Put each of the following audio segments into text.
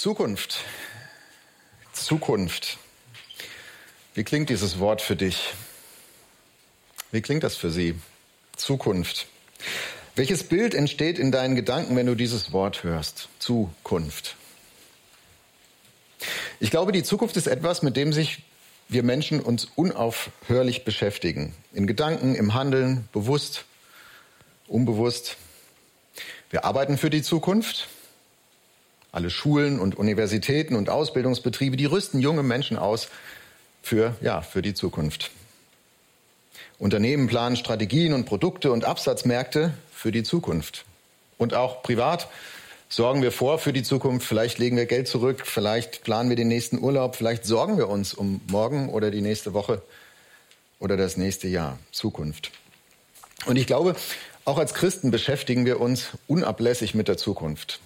Zukunft. Zukunft. Wie klingt dieses Wort für dich? Wie klingt das für Sie? Zukunft. Welches Bild entsteht in deinen Gedanken, wenn du dieses Wort hörst? Zukunft. Ich glaube, die Zukunft ist etwas, mit dem sich wir Menschen uns unaufhörlich beschäftigen. In Gedanken, im Handeln, bewusst, unbewusst. Wir arbeiten für die Zukunft. Alle Schulen und Universitäten und Ausbildungsbetriebe, die rüsten junge Menschen aus für, ja, für die Zukunft. Unternehmen planen Strategien und Produkte und Absatzmärkte für die Zukunft. Und auch privat sorgen wir vor für die Zukunft. Vielleicht legen wir Geld zurück, vielleicht planen wir den nächsten Urlaub, vielleicht sorgen wir uns um morgen oder die nächste Woche oder das nächste Jahr. Zukunft. Und ich glaube, auch als Christen beschäftigen wir uns unablässig mit der Zukunft.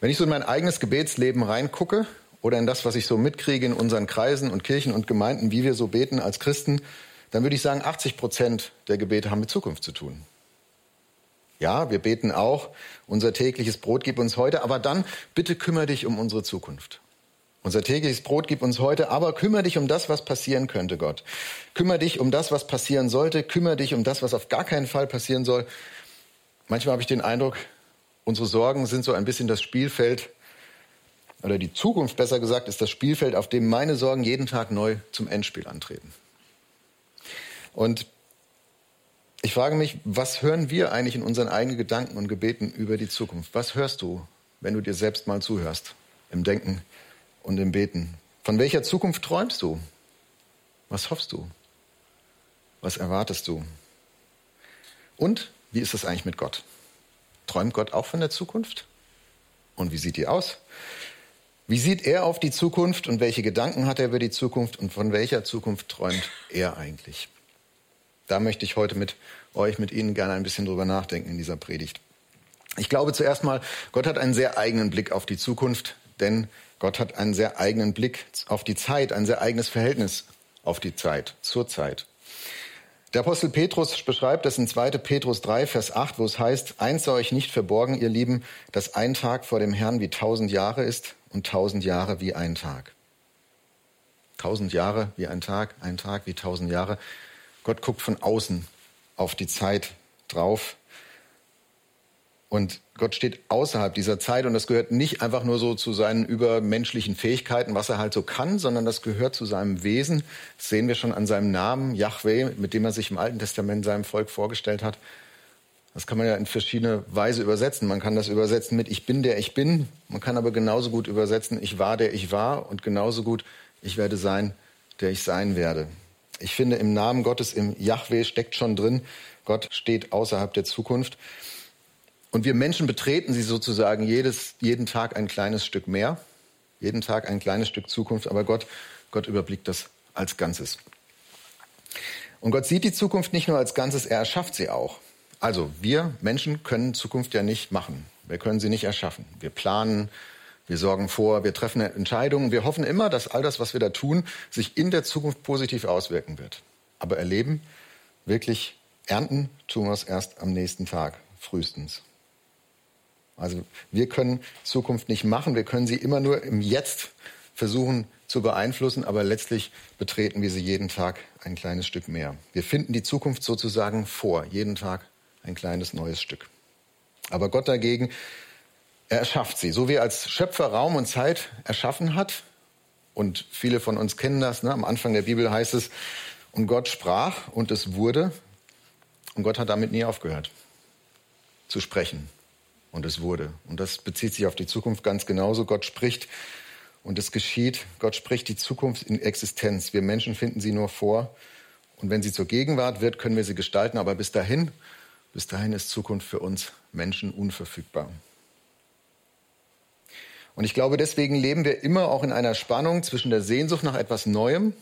Wenn ich so in mein eigenes Gebetsleben reingucke oder in das, was ich so mitkriege in unseren Kreisen und Kirchen und Gemeinden, wie wir so beten als Christen, dann würde ich sagen, 80 Prozent der Gebete haben mit Zukunft zu tun. Ja, wir beten auch, unser tägliches Brot gib uns heute, aber dann bitte kümmere dich um unsere Zukunft. Unser tägliches Brot gib uns heute, aber kümmere dich um das, was passieren könnte, Gott. Kümmere dich um das, was passieren sollte. Kümmere dich um das, was auf gar keinen Fall passieren soll. Manchmal habe ich den Eindruck, unsere Sorgen sind so ein bisschen das Spielfeld, oder die Zukunft besser gesagt, ist das Spielfeld, auf dem meine Sorgen jeden Tag neu zum Endspiel antreten. Und ich frage mich, was hören wir eigentlich in unseren eigenen Gedanken und Gebeten über die Zukunft? Was hörst du, wenn du dir selbst mal zuhörst, im Denken und im Beten? Von welcher Zukunft träumst du? Was hoffst du? Was erwartest du? Und wie ist es eigentlich mit Gott? Träumt Gott auch von der Zukunft? Und wie sieht die aus? Wie sieht er auf die Zukunft und welche Gedanken hat er über die Zukunft und von welcher Zukunft träumt er eigentlich? Da möchte ich heute mit euch, mit Ihnen gerne ein bisschen drüber nachdenken in dieser Predigt. Ich glaube zuerst mal, Gott hat einen sehr eigenen Blick auf die Zukunft, denn Gott hat einen sehr eigenen Blick auf die Zeit, ein sehr eigenes Verhältnis auf die Zeit, zur Zeit. Der Apostel Petrus beschreibt das in 2. Petrus 3, Vers 8, wo es heißt, eins sei euch nicht verborgen, ihr Lieben, dass ein Tag vor dem Herrn wie tausend Jahre ist und tausend Jahre wie ein Tag. Tausend Jahre wie ein Tag, ein Tag wie tausend Jahre. Gott guckt von außen auf die Zeit drauf. Und Gott steht außerhalb dieser Zeit und das gehört nicht einfach nur so zu seinen übermenschlichen Fähigkeiten, was er halt so kann, sondern das gehört zu seinem Wesen. Das sehen wir schon an seinem Namen, Yahweh, mit dem er sich im Alten Testament seinem Volk vorgestellt hat. Das kann man ja in verschiedene Weise übersetzen. Man kann das übersetzen mit Ich bin der ich bin. Man kann aber genauso gut übersetzen Ich war der ich war und genauso gut Ich werde sein, der ich sein werde. Ich finde, im Namen Gottes, im Yahweh steckt schon drin, Gott steht außerhalb der Zukunft. Und wir Menschen betreten sie sozusagen jedes, jeden Tag ein kleines Stück mehr, jeden Tag ein kleines Stück Zukunft, aber Gott, Gott überblickt das als Ganzes. Und Gott sieht die Zukunft nicht nur als Ganzes, er erschafft sie auch. Also wir Menschen können Zukunft ja nicht machen. Wir können sie nicht erschaffen. Wir planen, wir sorgen vor, wir treffen Entscheidungen. Wir hoffen immer, dass all das, was wir da tun, sich in der Zukunft positiv auswirken wird. Aber erleben, wirklich ernten, tun wir es erst am nächsten Tag, frühestens. Also wir können Zukunft nicht machen, wir können sie immer nur im Jetzt versuchen zu beeinflussen, aber letztlich betreten wir sie jeden Tag ein kleines Stück mehr. Wir finden die Zukunft sozusagen vor, jeden Tag ein kleines neues Stück. Aber Gott dagegen er erschafft sie. So wie er als Schöpfer Raum und Zeit erschaffen hat. Und viele von uns kennen das. Ne? Am Anfang der Bibel heißt es, und Gott sprach und es wurde. Und Gott hat damit nie aufgehört zu sprechen. Und es wurde. Und das bezieht sich auf die Zukunft ganz genauso. Gott spricht und es geschieht. Gott spricht die Zukunft in Existenz. Wir Menschen finden sie nur vor. Und wenn sie zur Gegenwart wird, können wir sie gestalten. Aber bis dahin, bis dahin ist Zukunft für uns Menschen unverfügbar. Und ich glaube, deswegen leben wir immer auch in einer Spannung zwischen der Sehnsucht nach etwas Neuem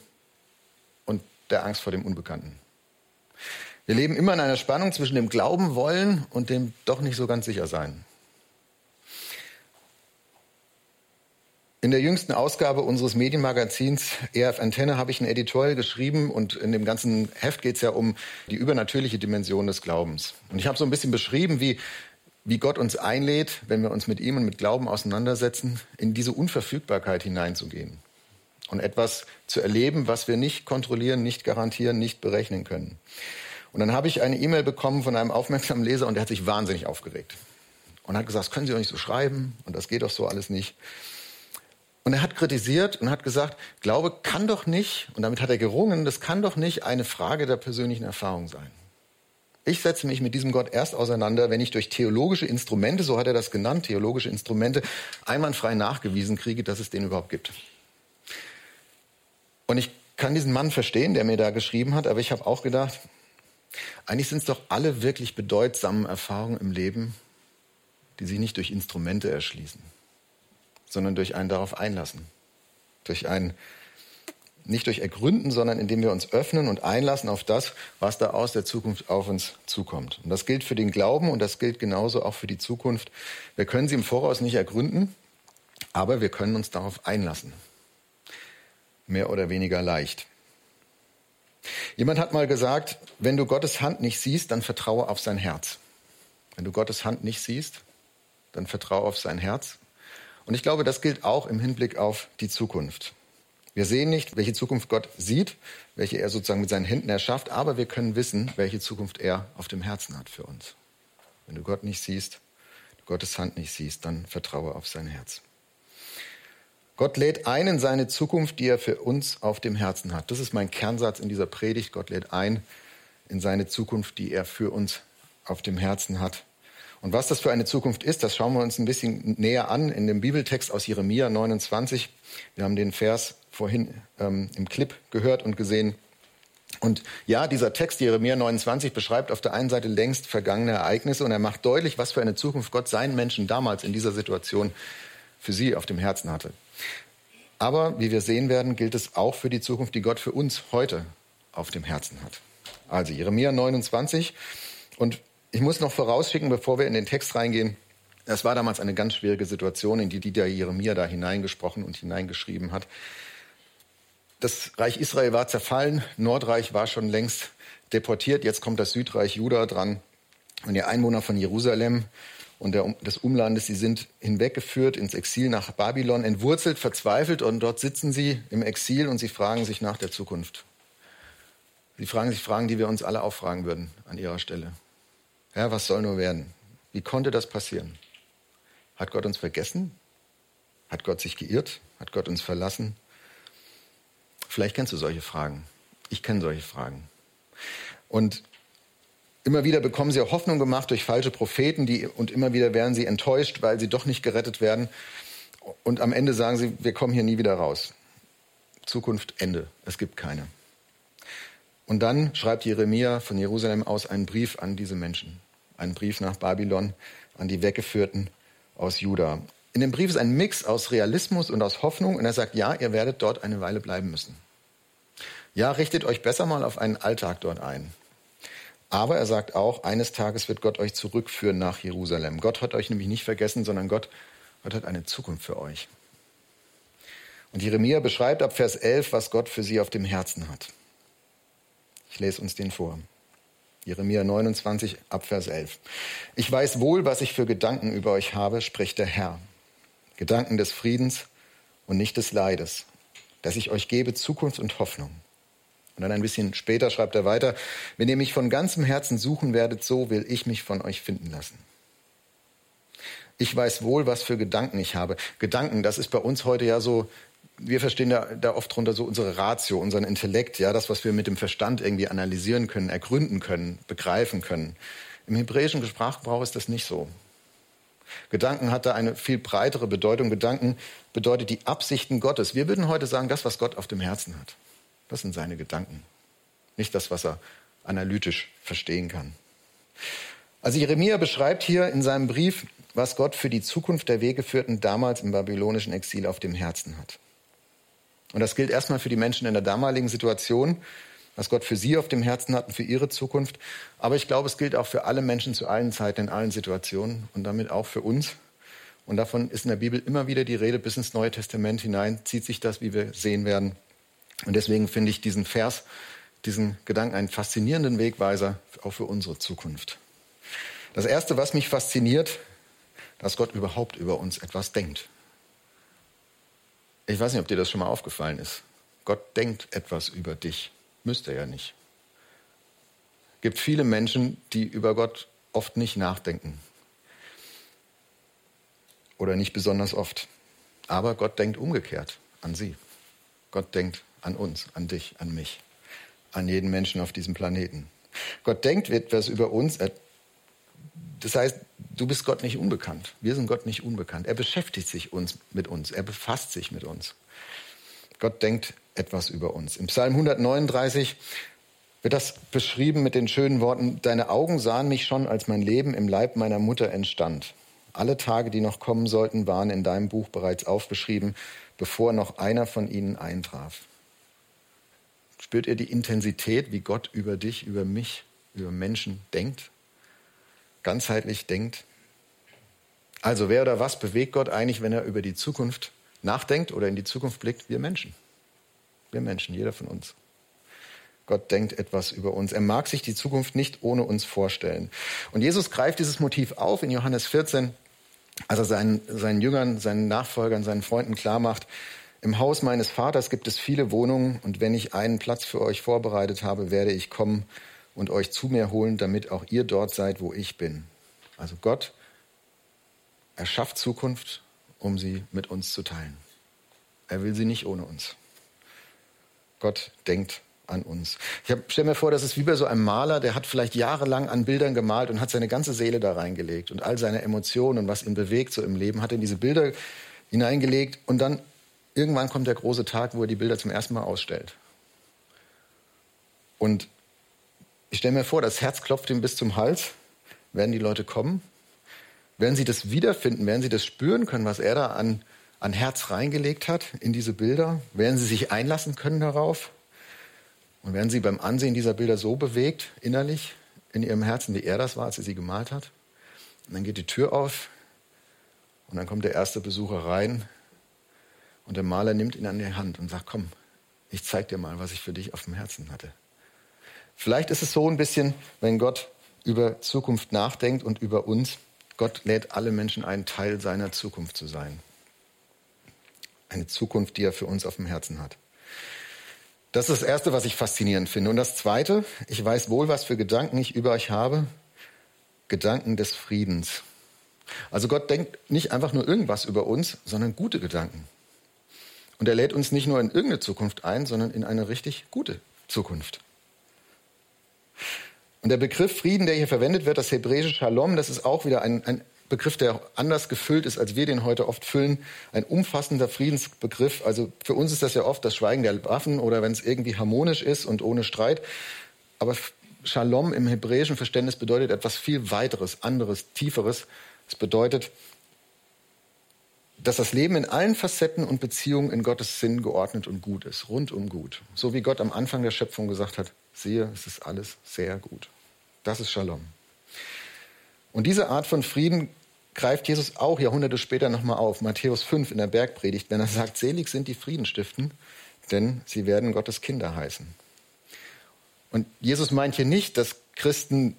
und der Angst vor dem Unbekannten. Wir leben immer in einer Spannung zwischen dem Glauben wollen und dem doch nicht so ganz sicher sein. In der jüngsten Ausgabe unseres Medienmagazins EF Antenne habe ich ein Editorial geschrieben und in dem ganzen Heft geht es ja um die übernatürliche Dimension des Glaubens. Und ich habe so ein bisschen beschrieben, wie wie Gott uns einlädt, wenn wir uns mit ihm und mit Glauben auseinandersetzen, in diese Unverfügbarkeit hineinzugehen und etwas zu erleben, was wir nicht kontrollieren, nicht garantieren, nicht berechnen können. Und dann habe ich eine E-Mail bekommen von einem aufmerksamen Leser und der hat sich wahnsinnig aufgeregt und hat gesagt, das können Sie doch nicht so schreiben und das geht doch so alles nicht. Und er hat kritisiert und hat gesagt, Glaube kann doch nicht, und damit hat er gerungen, das kann doch nicht eine Frage der persönlichen Erfahrung sein. Ich setze mich mit diesem Gott erst auseinander, wenn ich durch theologische Instrumente, so hat er das genannt, theologische Instrumente, einwandfrei nachgewiesen kriege, dass es den überhaupt gibt. Und ich kann diesen Mann verstehen, der mir da geschrieben hat, aber ich habe auch gedacht, eigentlich sind es doch alle wirklich bedeutsamen Erfahrungen im Leben, die sich nicht durch Instrumente erschließen, sondern durch ein darauf einlassen. Durch ein, nicht durch Ergründen, sondern indem wir uns öffnen und einlassen auf das, was da aus der Zukunft auf uns zukommt. Und das gilt für den Glauben und das gilt genauso auch für die Zukunft. Wir können sie im Voraus nicht ergründen, aber wir können uns darauf einlassen mehr oder weniger leicht. Jemand hat mal gesagt, wenn du Gottes Hand nicht siehst, dann vertraue auf sein Herz. Wenn du Gottes Hand nicht siehst, dann vertraue auf sein Herz. Und ich glaube, das gilt auch im Hinblick auf die Zukunft. Wir sehen nicht, welche Zukunft Gott sieht, welche er sozusagen mit seinen Händen erschafft, aber wir können wissen, welche Zukunft er auf dem Herzen hat für uns. Wenn du Gott nicht siehst, Gottes Hand nicht siehst, dann vertraue auf sein Herz. Gott lädt ein in seine Zukunft, die er für uns auf dem Herzen hat. Das ist mein Kernsatz in dieser Predigt. Gott lädt ein in seine Zukunft, die er für uns auf dem Herzen hat. Und was das für eine Zukunft ist, das schauen wir uns ein bisschen näher an in dem Bibeltext aus Jeremia 29. Wir haben den Vers vorhin ähm, im Clip gehört und gesehen. Und ja, dieser Text Jeremia 29 beschreibt auf der einen Seite längst vergangene Ereignisse und er macht deutlich, was für eine Zukunft Gott seinen Menschen damals in dieser Situation für sie auf dem Herzen hatte. Aber wie wir sehen werden, gilt es auch für die Zukunft, die Gott für uns heute auf dem Herzen hat. Also Jeremia 29. Und ich muss noch vorausschicken, bevor wir in den Text reingehen, es war damals eine ganz schwierige Situation, in die, die der Jeremia da hineingesprochen und hineingeschrieben hat. Das Reich Israel war zerfallen, Nordreich war schon längst deportiert, jetzt kommt das Südreich Juda dran. Und die Einwohner von Jerusalem und der, des Umlandes. Sie sind hinweggeführt ins Exil nach Babylon, entwurzelt, verzweifelt und dort sitzen sie im Exil und sie fragen sich nach der Zukunft. Sie fragen sich Fragen, die wir uns alle auch fragen würden an ihrer Stelle. Herr, was soll nur werden? Wie konnte das passieren? Hat Gott uns vergessen? Hat Gott sich geirrt? Hat Gott uns verlassen? Vielleicht kennst du solche Fragen. Ich kenne solche Fragen. Und Immer wieder bekommen sie Hoffnung gemacht durch falsche Propheten, die, und immer wieder werden sie enttäuscht, weil sie doch nicht gerettet werden. Und am Ende sagen sie, wir kommen hier nie wieder raus. Zukunft, Ende. Es gibt keine. Und dann schreibt Jeremia von Jerusalem aus einen Brief an diese Menschen. Einen Brief nach Babylon, an die Weggeführten aus Juda. In dem Brief ist ein Mix aus Realismus und aus Hoffnung. Und er sagt, ja, ihr werdet dort eine Weile bleiben müssen. Ja, richtet euch besser mal auf einen Alltag dort ein. Aber er sagt auch, eines Tages wird Gott euch zurückführen nach Jerusalem. Gott hat euch nämlich nicht vergessen, sondern Gott, Gott hat eine Zukunft für euch. Und Jeremia beschreibt ab Vers 11, was Gott für sie auf dem Herzen hat. Ich lese uns den vor. Jeremia 29 ab Vers 11. Ich weiß wohl, was ich für Gedanken über euch habe, spricht der Herr. Gedanken des Friedens und nicht des Leides, dass ich euch gebe Zukunft und Hoffnung. Und dann ein bisschen später schreibt er weiter, wenn ihr mich von ganzem Herzen suchen werdet, so will ich mich von euch finden lassen. Ich weiß wohl, was für Gedanken ich habe. Gedanken, das ist bei uns heute ja so, wir verstehen da, da oft drunter so unsere Ratio, unseren Intellekt, ja, das, was wir mit dem Verstand irgendwie analysieren können, ergründen können, begreifen können. Im hebräischen Sprachgebrauch ist das nicht so. Gedanken hat da eine viel breitere Bedeutung. Gedanken bedeutet die Absichten Gottes. Wir würden heute sagen, das, was Gott auf dem Herzen hat. Das sind seine Gedanken, nicht das, was er analytisch verstehen kann. Also Jeremia beschreibt hier in seinem Brief, was Gott für die Zukunft der Weggeführten damals im babylonischen Exil auf dem Herzen hat. Und das gilt erstmal für die Menschen in der damaligen Situation, was Gott für sie auf dem Herzen hat und für ihre Zukunft. Aber ich glaube, es gilt auch für alle Menschen zu allen Zeiten, in allen Situationen und damit auch für uns. Und davon ist in der Bibel immer wieder die Rede, bis ins Neue Testament hinein zieht sich das, wie wir sehen werden, und deswegen finde ich diesen Vers, diesen Gedanken einen faszinierenden Wegweiser auch für unsere Zukunft. Das Erste, was mich fasziniert, dass Gott überhaupt über uns etwas denkt. Ich weiß nicht, ob dir das schon mal aufgefallen ist. Gott denkt etwas über dich. Müsste er ja nicht. Es gibt viele Menschen, die über Gott oft nicht nachdenken. Oder nicht besonders oft. Aber Gott denkt umgekehrt an sie. Gott denkt an uns, an dich, an mich, an jeden Menschen auf diesem Planeten. Gott denkt etwas über uns. Das heißt, du bist Gott nicht unbekannt. Wir sind Gott nicht unbekannt. Er beschäftigt sich uns mit uns. Er befasst sich mit uns. Gott denkt etwas über uns. Im Psalm 139 wird das beschrieben mit den schönen Worten, Deine Augen sahen mich schon, als mein Leben im Leib meiner Mutter entstand. Alle Tage, die noch kommen sollten, waren in deinem Buch bereits aufgeschrieben, bevor noch einer von ihnen eintraf. Spürt ihr die Intensität, wie Gott über dich, über mich, über Menschen denkt? Ganzheitlich denkt? Also wer oder was bewegt Gott eigentlich, wenn er über die Zukunft nachdenkt oder in die Zukunft blickt? Wir Menschen. Wir Menschen, jeder von uns. Gott denkt etwas über uns. Er mag sich die Zukunft nicht ohne uns vorstellen. Und Jesus greift dieses Motiv auf in Johannes 14, als er seinen, seinen Jüngern, seinen Nachfolgern, seinen Freunden klarmacht, im Haus meines Vaters gibt es viele Wohnungen und wenn ich einen Platz für euch vorbereitet habe, werde ich kommen und euch zu mir holen, damit auch ihr dort seid, wo ich bin. Also Gott erschafft Zukunft, um sie mit uns zu teilen. Er will sie nicht ohne uns. Gott denkt an uns. Ich stelle mir vor, das ist wie bei so einem Maler, der hat vielleicht jahrelang an Bildern gemalt und hat seine ganze Seele da reingelegt und all seine Emotionen und was ihn bewegt so im Leben, hat in diese Bilder hineingelegt und dann irgendwann kommt der große Tag, wo er die Bilder zum ersten Mal ausstellt. Und ich stelle mir vor, das Herz klopft ihm bis zum Hals. Werden die Leute kommen? Werden sie das wiederfinden? Werden sie das spüren können, was er da an, an Herz reingelegt hat in diese Bilder? Werden sie sich einlassen können darauf? Und werden sie beim Ansehen dieser Bilder so bewegt, innerlich, in ihrem Herzen, wie er das war, als er sie gemalt hat? Und dann geht die Tür auf und dann kommt der erste Besucher rein und der Maler nimmt ihn an die Hand und sagt, komm, ich zeig dir mal, was ich für dich auf dem Herzen hatte. Vielleicht ist es so ein bisschen, wenn Gott über Zukunft nachdenkt und über uns. Gott lädt alle Menschen ein, Teil seiner Zukunft zu sein. Eine Zukunft, die er für uns auf dem Herzen hat. Das ist das Erste, was ich faszinierend finde. Und das Zweite, ich weiß wohl, was für Gedanken ich über euch habe. Gedanken des Friedens. Also Gott denkt nicht einfach nur irgendwas über uns, sondern gute Gedanken. Und er lädt uns nicht nur in irgendeine Zukunft ein, sondern in eine richtig gute Zukunft. Und der Begriff Frieden, der hier verwendet wird, das hebräische Shalom, das ist auch wieder ein, ein Begriff, der anders gefüllt ist, als wir den heute oft füllen. Ein umfassender Friedensbegriff. Also für uns ist das ja oft das Schweigen der Waffen oder wenn es irgendwie harmonisch ist und ohne Streit. Aber Shalom im hebräischen Verständnis bedeutet etwas viel weiteres, anderes, tieferes. Es bedeutet dass das Leben in allen Facetten und Beziehungen in Gottes Sinn geordnet und gut ist, rundum gut. So wie Gott am Anfang der Schöpfung gesagt hat, siehe, es ist alles sehr gut. Das ist Shalom. Und diese Art von Frieden greift Jesus auch Jahrhunderte später nochmal auf, Matthäus 5 in der Bergpredigt, wenn er sagt, selig sind die Friedenstiften, denn sie werden Gottes Kinder heißen. Und Jesus meint hier nicht, dass Christen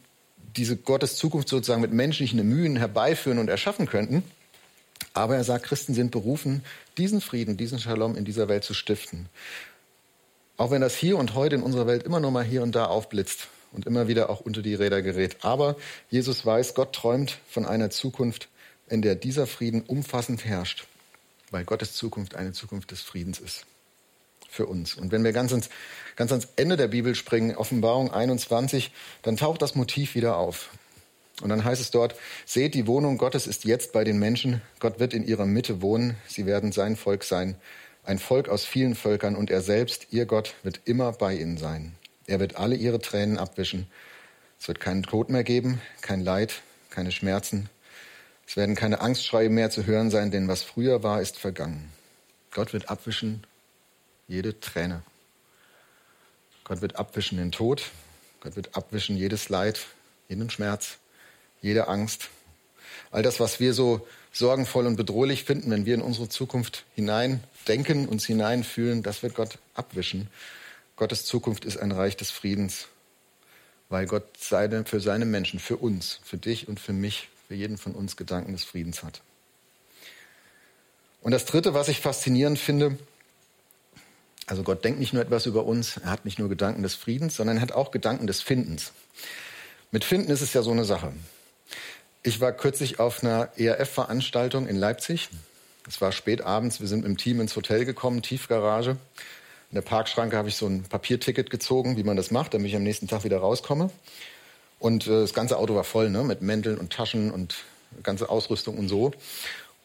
diese Gottes Zukunft sozusagen mit menschlichen Mühen herbeiführen und erschaffen könnten, aber er sagt, Christen sind berufen, diesen Frieden, diesen Shalom in dieser Welt zu stiften. Auch wenn das hier und heute in unserer Welt immer nur mal hier und da aufblitzt und immer wieder auch unter die Räder gerät. Aber Jesus weiß, Gott träumt von einer Zukunft, in der dieser Frieden umfassend herrscht, weil Gottes Zukunft eine Zukunft des Friedens ist für uns. Und wenn wir ganz ans, ganz ans Ende der Bibel springen, Offenbarung 21, dann taucht das Motiv wieder auf. Und dann heißt es dort, seht, die Wohnung Gottes ist jetzt bei den Menschen. Gott wird in ihrer Mitte wohnen. Sie werden sein Volk sein. Ein Volk aus vielen Völkern und er selbst, ihr Gott, wird immer bei ihnen sein. Er wird alle ihre Tränen abwischen. Es wird keinen Tod mehr geben, kein Leid, keine Schmerzen. Es werden keine Angstschreie mehr zu hören sein, denn was früher war, ist vergangen. Gott wird abwischen jede Träne. Gott wird abwischen den Tod. Gott wird abwischen jedes Leid, jeden Schmerz jede Angst, all das, was wir so sorgenvoll und bedrohlich finden, wenn wir in unsere Zukunft hineindenken, uns hineinfühlen, das wird Gott abwischen. Gottes Zukunft ist ein Reich des Friedens weil Gott seine, für seine Menschen, für uns, für dich und für mich, für jeden von uns Gedanken des Friedens hat. Und das Dritte, was ich faszinierend finde, also Gott denkt nicht nur etwas über uns, er hat nicht nur Gedanken des Friedens, sondern er hat auch Gedanken des Findens. Mit Finden ist es ja so eine Sache. Ich war kürzlich auf einer ERF-Veranstaltung in Leipzig. Es war spät abends, wir sind mit dem Team ins Hotel gekommen, Tiefgarage. In der Parkschranke habe ich so ein Papierticket gezogen, wie man das macht, damit ich am nächsten Tag wieder rauskomme. Und äh, das ganze Auto war voll, ne, mit Mänteln und Taschen und ganze Ausrüstung und so.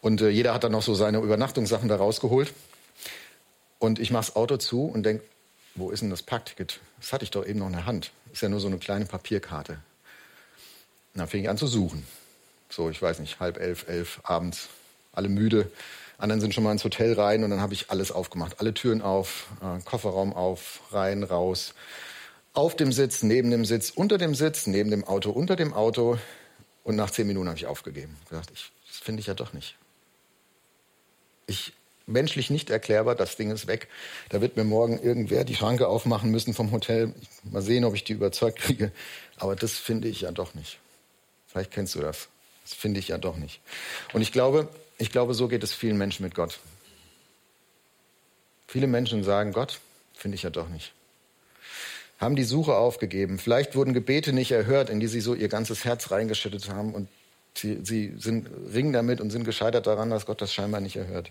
Und äh, jeder hat dann noch so seine Übernachtungssachen da rausgeholt. Und ich mache das Auto zu und denke, wo ist denn das Parkticket? Das hatte ich doch eben noch in der Hand. Ist ja nur so eine kleine Papierkarte. Und dann fing ich an zu suchen. So, ich weiß nicht, halb elf, elf abends, alle müde. Anderen sind schon mal ins Hotel rein und dann habe ich alles aufgemacht. Alle Türen auf, äh, Kofferraum auf, rein, raus. Auf dem Sitz, neben dem Sitz, unter dem Sitz, neben dem Auto, unter dem Auto. Und nach zehn Minuten habe ich aufgegeben. Gesagt, ich, das finde ich ja doch nicht. Ich menschlich nicht erklärbar, das Ding ist weg. Da wird mir morgen irgendwer die Schranke aufmachen müssen vom Hotel. Mal sehen, ob ich die überzeugt kriege. Aber das finde ich ja doch nicht. Vielleicht kennst du das. Das finde ich ja doch nicht. Und ich glaube, ich glaube, so geht es vielen Menschen mit Gott. Viele Menschen sagen, Gott finde ich ja doch nicht. Haben die Suche aufgegeben. Vielleicht wurden Gebete nicht erhört, in die sie so ihr ganzes Herz reingeschüttet haben und sie, sie sind ringen damit und sind gescheitert daran, dass Gott das scheinbar nicht erhört.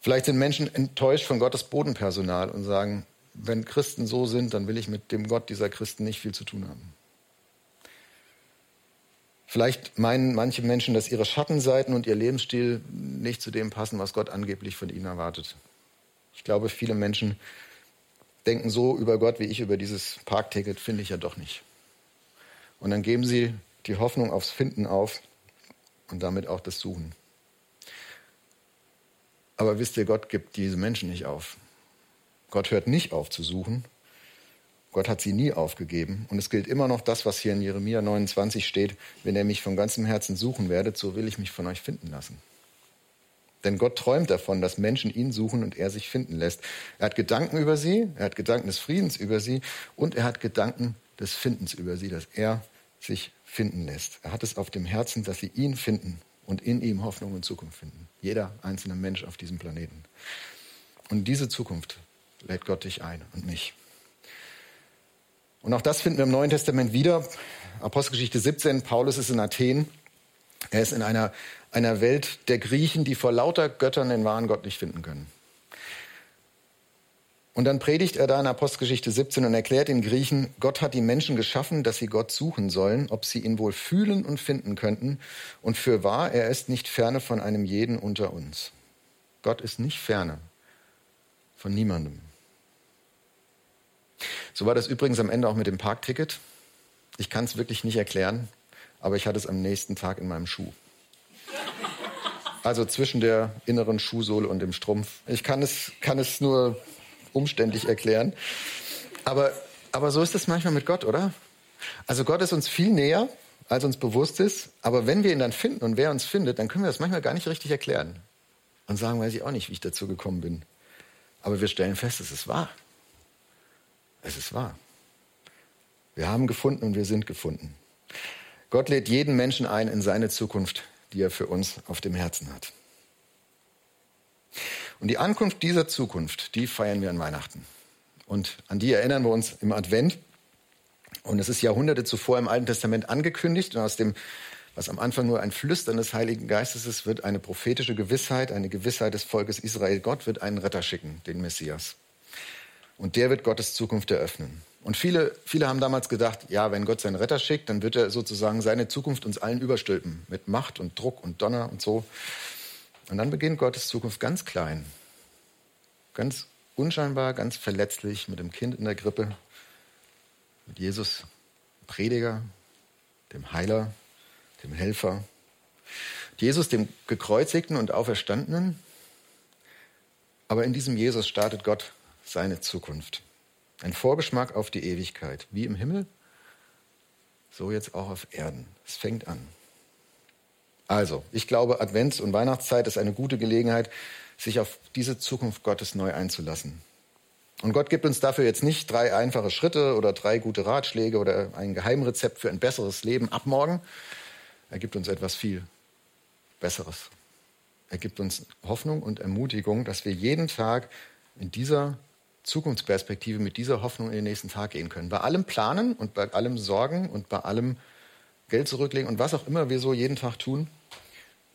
Vielleicht sind Menschen enttäuscht von Gottes Bodenpersonal und sagen, wenn Christen so sind, dann will ich mit dem Gott dieser Christen nicht viel zu tun haben. Vielleicht meinen manche Menschen, dass ihre Schattenseiten und ihr Lebensstil nicht zu dem passen, was Gott angeblich von ihnen erwartet. Ich glaube, viele Menschen denken so über Gott, wie ich über dieses Parkticket, finde ich ja doch nicht. Und dann geben sie die Hoffnung aufs Finden auf und damit auch das Suchen. Aber wisst ihr, Gott gibt diese Menschen nicht auf. Gott hört nicht auf zu suchen. Gott hat sie nie aufgegeben. Und es gilt immer noch das, was hier in Jeremia 29 steht. Wenn ihr mich von ganzem Herzen suchen werdet, so will ich mich von euch finden lassen. Denn Gott träumt davon, dass Menschen ihn suchen und er sich finden lässt. Er hat Gedanken über sie, er hat Gedanken des Friedens über sie und er hat Gedanken des Findens über sie, dass er sich finden lässt. Er hat es auf dem Herzen, dass sie ihn finden und in ihm Hoffnung und Zukunft finden. Jeder einzelne Mensch auf diesem Planeten. Und diese Zukunft lädt Gott dich ein und mich. Und auch das finden wir im Neuen Testament wieder. Apostelgeschichte 17, Paulus ist in Athen. Er ist in einer, einer Welt der Griechen, die vor lauter Göttern den wahren Gott nicht finden können. Und dann predigt er da in Apostelgeschichte 17 und erklärt den Griechen, Gott hat die Menschen geschaffen, dass sie Gott suchen sollen, ob sie ihn wohl fühlen und finden könnten. Und für wahr, er ist nicht ferne von einem jeden unter uns. Gott ist nicht ferne von niemandem. So war das übrigens am Ende auch mit dem Parkticket. Ich kann es wirklich nicht erklären, aber ich hatte es am nächsten Tag in meinem Schuh. Also zwischen der inneren Schuhsohle und dem Strumpf. Ich kann es, kann es nur umständlich erklären. Aber, aber so ist es manchmal mit Gott, oder? Also Gott ist uns viel näher, als uns bewusst ist. Aber wenn wir ihn dann finden und wer uns findet, dann können wir das manchmal gar nicht richtig erklären. Und sagen, weiß ich auch nicht, wie ich dazu gekommen bin. Aber wir stellen fest, es ist wahr. Es ist wahr. Wir haben gefunden und wir sind gefunden. Gott lädt jeden Menschen ein in seine Zukunft, die er für uns auf dem Herzen hat. Und die Ankunft dieser Zukunft, die feiern wir an Weihnachten. Und an die erinnern wir uns im Advent. Und es ist Jahrhunderte zuvor im Alten Testament angekündigt. Und aus dem, was am Anfang nur ein Flüstern des Heiligen Geistes ist, wird eine prophetische Gewissheit, eine Gewissheit des Volkes Israel. Gott wird einen Retter schicken, den Messias. Und der wird Gottes Zukunft eröffnen. Und viele, viele haben damals gedacht, ja, wenn Gott seinen Retter schickt, dann wird er sozusagen seine Zukunft uns allen überstülpen. Mit Macht und Druck und Donner und so. Und dann beginnt Gottes Zukunft ganz klein, ganz unscheinbar, ganz verletzlich mit dem Kind in der Krippe, mit Jesus, Prediger, dem Heiler, dem Helfer. Jesus, dem gekreuzigten und auferstandenen. Aber in diesem Jesus startet Gott seine Zukunft. Ein Vorgeschmack auf die Ewigkeit, wie im Himmel, so jetzt auch auf Erden. Es fängt an. Also, ich glaube, Advents- und Weihnachtszeit ist eine gute Gelegenheit, sich auf diese Zukunft Gottes neu einzulassen. Und Gott gibt uns dafür jetzt nicht drei einfache Schritte oder drei gute Ratschläge oder ein Geheimrezept für ein besseres Leben ab morgen. Er gibt uns etwas viel Besseres. Er gibt uns Hoffnung und Ermutigung, dass wir jeden Tag in dieser Zukunftsperspektive mit dieser Hoffnung in den nächsten Tag gehen können. Bei allem Planen und bei allem Sorgen und bei allem Geld zurücklegen und was auch immer wir so jeden Tag tun,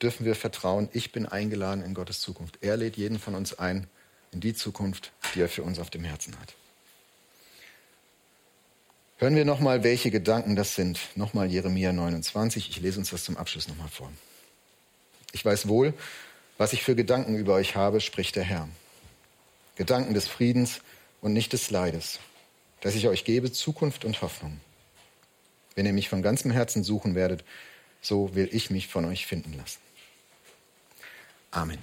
dürfen wir vertrauen, ich bin eingeladen in Gottes Zukunft. Er lädt jeden von uns ein in die Zukunft, die er für uns auf dem Herzen hat. Hören wir nochmal, welche Gedanken das sind. Nochmal Jeremia 29. Ich lese uns das zum Abschluss nochmal vor. Ich weiß wohl, was ich für Gedanken über euch habe, spricht der Herr. Gedanken des Friedens und nicht des Leides, dass ich euch gebe Zukunft und Hoffnung. Wenn ihr mich von ganzem Herzen suchen werdet, so will ich mich von euch finden lassen. Amen.